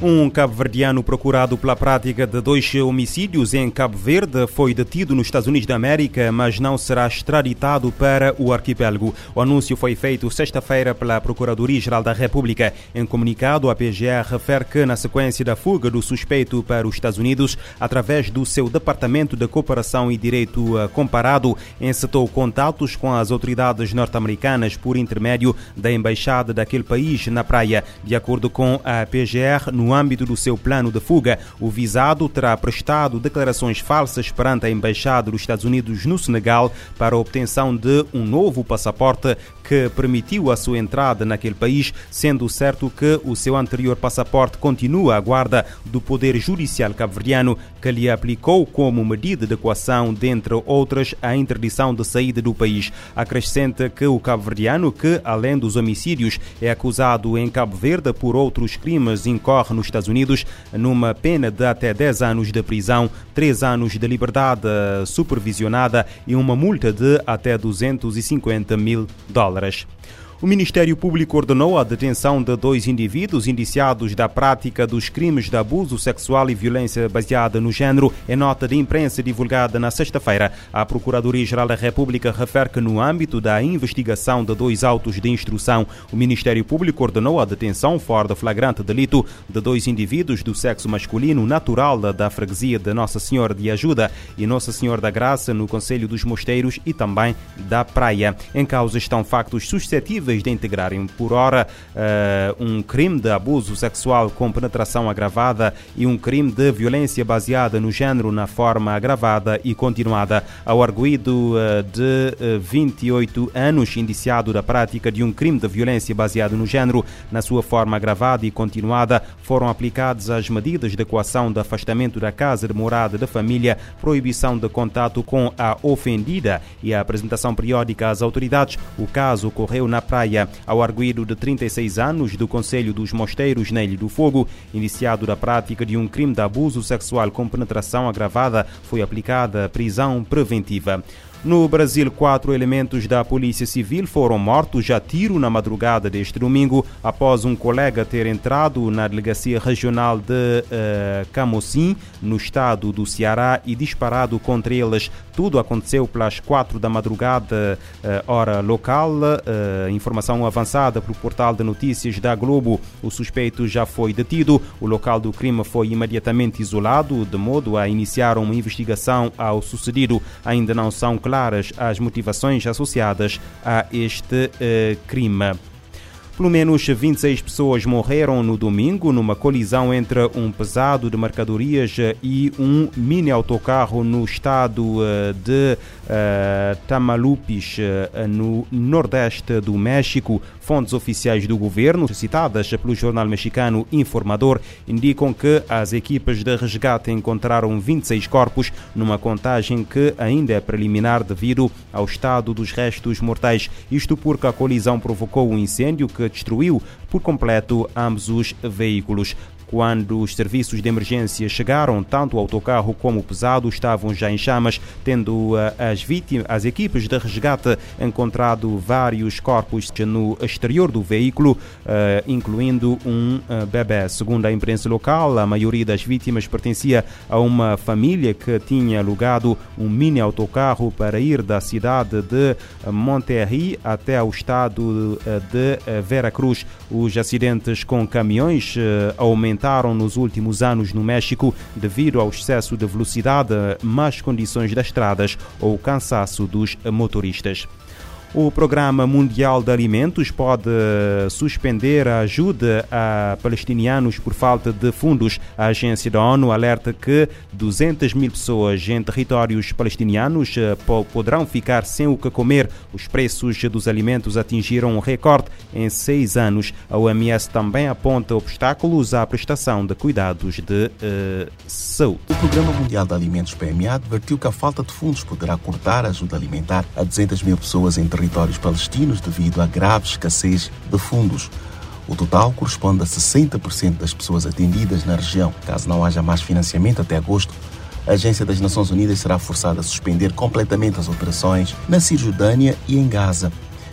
Um cabo-verdiano procurado pela prática de dois homicídios em Cabo Verde foi detido nos Estados Unidos da América, mas não será extraditado para o arquipélago. O anúncio foi feito sexta-feira pela Procuradoria-Geral da República. Em comunicado, a PGR refere que, na sequência da fuga do suspeito para os Estados Unidos, através do seu Departamento de Cooperação e Direito eh, Comparado, encetou contatos com as autoridades norte-americanas por intermédio da embaixada daquele país na praia. De acordo com a PGR, no no âmbito do seu plano de fuga, o visado terá prestado declarações falsas perante a Embaixada dos Estados Unidos no Senegal para a obtenção de um novo passaporte que permitiu a sua entrada naquele país, sendo certo que o seu anterior passaporte continua à guarda do Poder Judicial cabo-verdiano, que lhe aplicou como medida de coação, dentre outras, a interdição de saída do país. Acrescenta que o cabo-verdiano, que além dos homicídios é acusado em Cabo Verde por outros crimes, incorre nos Estados Unidos numa pena de até 10 anos de prisão, 3 anos de liberdade supervisionada e uma multa de até 250 mil dólares. O Ministério Público ordenou a detenção de dois indivíduos indiciados da prática dos crimes de abuso sexual e violência baseada no género, em nota de imprensa divulgada na sexta-feira. A Procuradoria-Geral da República refere que, no âmbito da investigação de dois autos de instrução, o Ministério Público ordenou a detenção fora de flagrante delito de dois indivíduos do sexo masculino natural da freguesia de Nossa Senhora de Ajuda e Nossa Senhora da Graça, no Conselho dos Mosteiros e também da Praia. Em causa estão factos suscetíveis de integrarem por hora uh, um crime de abuso sexual com penetração agravada e um crime de violência baseada no género na forma agravada e continuada. Ao arguído uh, de uh, 28 anos, indiciado da prática de um crime de violência baseado no género na sua forma agravada e continuada, foram aplicadas as medidas de coação de afastamento da casa de morada da família, proibição de contato com a ofendida e a apresentação periódica às autoridades. O caso ocorreu na praia praia ao arguído de 36 anos do Conselho dos Mosteiros na Ilha do Fogo, iniciado da prática de um crime de abuso sexual com penetração agravada, foi aplicada prisão preventiva. No Brasil, quatro elementos da Polícia Civil foram mortos a tiro na madrugada deste domingo, após um colega ter entrado na Delegacia Regional de uh, Camocim, no estado do Ceará, e disparado contra eles. Tudo aconteceu pelas quatro da madrugada, uh, hora local. Uh, informação avançada pelo portal de notícias da Globo. O suspeito já foi detido. O local do crime foi imediatamente isolado, de modo a iniciar uma investigação ao sucedido. Ainda não são claras as motivações associadas a este uh, crime. Pelo menos 26 pessoas morreram no domingo numa colisão entre um pesado de mercadorias e um mini autocarro no estado eh, de uh, Tamalupis, uh, no nordeste do México. Fontes oficiais do governo, citadas pelo jornal mexicano Informador, indicam que as equipas de resgate encontraram 26 corpos numa contagem que ainda é preliminar devido ao estado dos restos mortais. Isto porque a colisão provocou um incêndio que destruiu por completo ambos os veículos. Quando os serviços de emergência chegaram, tanto o autocarro como o pesado estavam já em chamas, tendo eh, as vítimas, as equipes de resgate encontrado vários corpos no exterior do veículo, eh, incluindo um eh, bebê. Segundo a imprensa local, a maioria das vítimas pertencia a uma família que tinha alugado um mini autocarro para ir da cidade de Monterrey até ao estado de Veracruz. Os acidentes com caminhões aumentaram aumentaram nos últimos anos no México devido ao excesso de velocidade, más condições das estradas ou cansaço dos motoristas. O Programa Mundial de Alimentos pode suspender a ajuda a palestinianos por falta de fundos. A agência da ONU alerta que 200 mil pessoas em territórios palestinianos eh, poderão ficar sem o que comer. Os preços dos alimentos atingiram um recorde em seis anos. A OMS também aponta obstáculos à prestação de cuidados de uh, saúde. O Programa Mundial de Alimentos PMA advertiu que a falta de fundos poderá cortar a ajuda alimentar a 200 mil pessoas em territórios palestinos devido à grave escassez de fundos. O total corresponde a 60% das pessoas atendidas na região. Caso não haja mais financiamento até agosto, a Agência das Nações Unidas será forçada a suspender completamente as operações na Cisjordânia e em Gaza.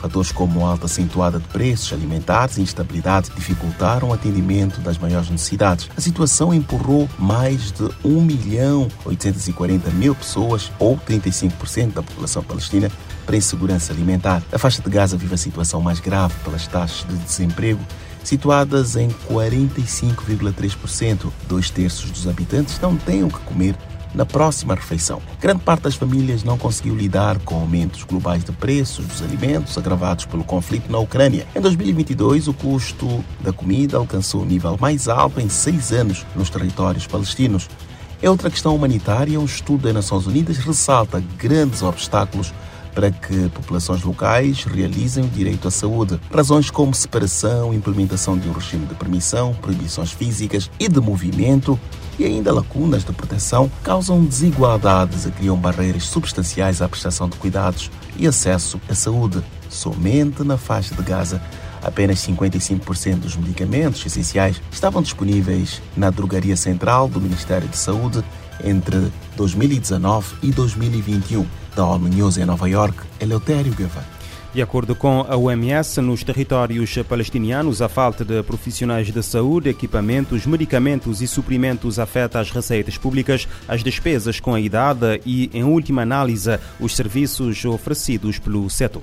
Fatores como alta acentuada de preços alimentares e instabilidade dificultaram o atendimento das maiores necessidades. A situação empurrou mais de 1 milhão 840 mil pessoas, ou 35% da população palestina, para insegurança alimentar. A faixa de Gaza vive a situação mais grave pelas taxas de desemprego situadas em 45,3%. Dois terços dos habitantes não têm o que comer na próxima refeição. Grande parte das famílias não conseguiu lidar com aumentos globais de preços dos alimentos agravados pelo conflito na Ucrânia. Em 2022, o custo da comida alcançou o nível mais alto em seis anos nos territórios palestinos. É outra questão humanitária. Um estudo das Nações Unidas ressalta grandes obstáculos para que populações locais realizem o direito à saúde. Razões como separação, implementação de um regime de permissão, proibições físicas e de movimento e ainda lacunas de proteção causam desigualdades e criam barreiras substanciais à prestação de cuidados e acesso à saúde. Somente na faixa de Gaza, apenas 55% dos medicamentos essenciais estavam disponíveis na drogaria central do Ministério de Saúde entre 2019 e 2021. Da ONU News em Nova York, Eleutério Guevara. De acordo com a OMS, nos territórios palestinianos, a falta de profissionais de saúde, equipamentos, medicamentos e suprimentos afeta as receitas públicas, as despesas com a idade e, em última análise, os serviços oferecidos pelo setor.